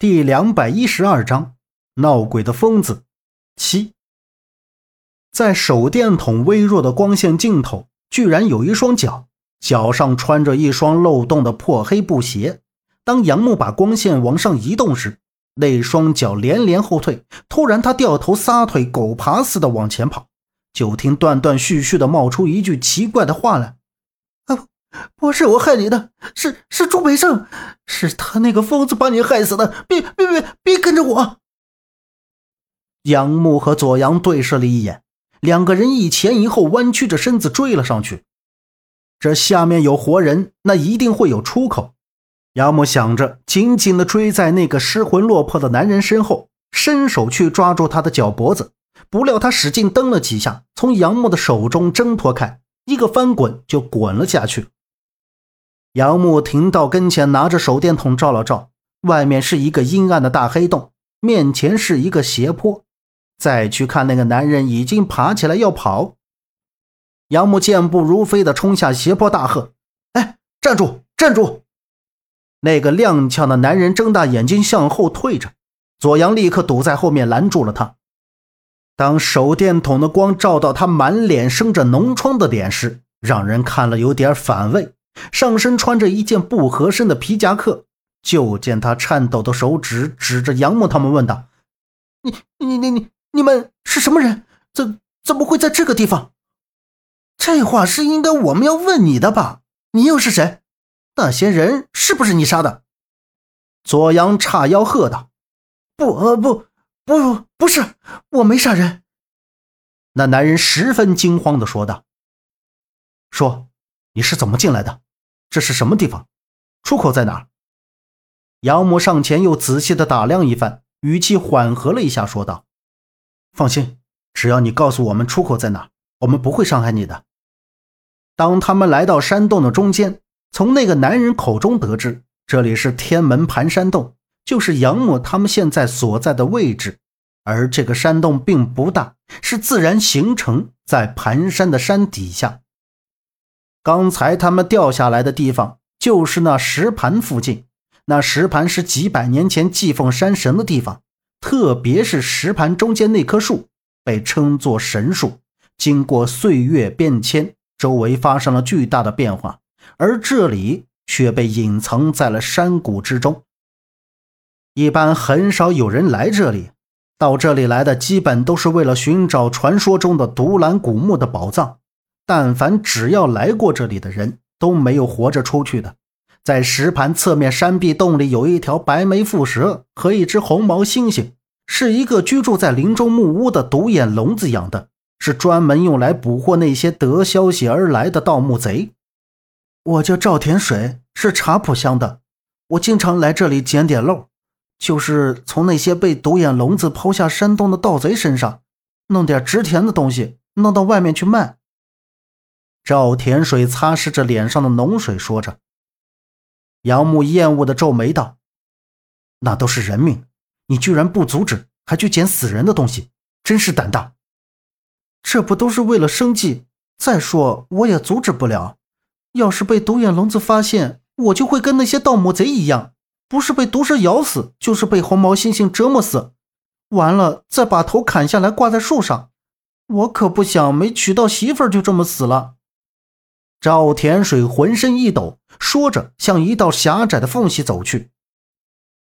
第两百一十二章，闹鬼的疯子七。在手电筒微弱的光线尽头，居然有一双脚，脚上穿着一双漏洞的破黑布鞋。当杨木把光线往上移动时，那双脚连连后退。突然，他掉头撒腿，狗爬似的往前跑。就听断断续续的冒出一句奇怪的话来。不是我害你的，是是朱培盛，是他那个疯子把你害死的！别别别别跟着我！杨木和左阳对视了一眼，两个人一前一后弯曲着身子追了上去。这下面有活人，那一定会有出口。杨木想着，紧紧地追在那个失魂落魄的男人身后，伸手去抓住他的脚脖子。不料他使劲蹬了几下，从杨木的手中挣脱开，一个翻滚就滚了下去。杨木停到跟前，拿着手电筒照了照，外面是一个阴暗的大黑洞，面前是一个斜坡。再去看那个男人，已经爬起来要跑。杨木健步如飞的冲下斜坡，大喝：“哎，站住，站住！”那个踉跄的男人睁大眼睛向后退着，左阳立刻堵在后面拦住了他。当手电筒的光照到他满脸生着脓疮的脸时，让人看了有点反胃。上身穿着一件不合身的皮夹克，就见他颤抖的手指指着杨木他们问道：“你、你、你、你、你们是什么人？怎怎么会在这个地方？”这话是应该我们要问你的吧？你又是谁？那些人是不是你杀的？左阳叉腰喝道：“不，呃不，不，不是，我没杀人。”那男人十分惊慌的说道：“说，你是怎么进来的？”这是什么地方？出口在哪？杨母上前又仔细的打量一番，语气缓和了一下，说道：“放心，只要你告诉我们出口在哪，我们不会伤害你的。”当他们来到山洞的中间，从那个男人口中得知，这里是天门盘山洞，就是杨母他们现在所在的位置。而这个山洞并不大，是自然形成在盘山的山底下。刚才他们掉下来的地方，就是那石盘附近。那石盘是几百年前祭奉山神的地方，特别是石盘中间那棵树，被称作神树。经过岁月变迁，周围发生了巨大的变化，而这里却被隐藏在了山谷之中。一般很少有人来这里，到这里来的基本都是为了寻找传说中的独蓝古墓的宝藏。但凡只要来过这里的人，都没有活着出去的。在石盘侧面山壁洞里，有一条白眉蝮蛇和一只红毛猩猩，是一个居住在林中木屋的独眼聋子养的，是专门用来捕获那些得消息而来的盗墓贼。我叫赵田水，是茶浦乡的，我经常来这里捡点漏，就是从那些被独眼聋子抛下山洞的盗贼身上，弄点值钱的东西，弄到外面去卖。赵田水擦拭着脸上的脓水，说着。杨木厌恶的皱眉道：“那都是人命，你居然不阻止，还去捡死人的东西，真是胆大！这不都是为了生计？再说我也阻止不了。要是被独眼聋子发现，我就会跟那些盗墓贼一样，不是被毒蛇咬死，就是被红毛猩猩折磨死，完了再把头砍下来挂在树上。我可不想没娶到媳妇就这么死了。”赵田水浑身一抖，说着向一道狭窄的缝隙走去。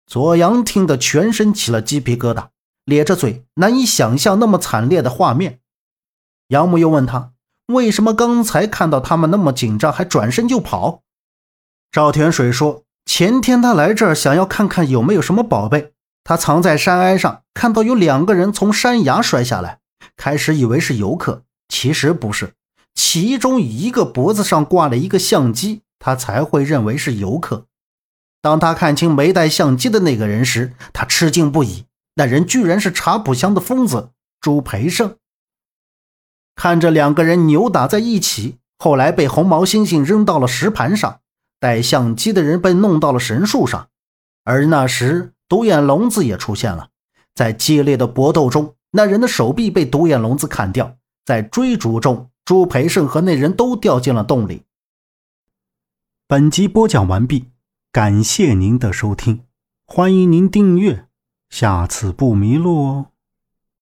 左阳听得全身起了鸡皮疙瘩，咧着嘴，难以想象那么惨烈的画面。杨木又问他：“为什么刚才看到他们那么紧张，还转身就跑？”赵田水说：“前天他来这儿，想要看看有没有什么宝贝。他藏在山崖上，看到有两个人从山崖摔下来，开始以为是游客，其实不是。”其中一个脖子上挂了一个相机，他才会认为是游客。当他看清没带相机的那个人时，他吃惊不已。那人居然是茶普乡的疯子朱培盛。看着两个人扭打在一起，后来被红毛猩猩扔到了石盘上，带相机的人被弄到了神树上，而那时独眼聋子也出现了。在激烈的搏斗中，那人的手臂被独眼聋子砍掉，在追逐中。朱培盛和那人都掉进了洞里。本集播讲完毕，感谢您的收听。欢迎您订阅，下次不迷路哦。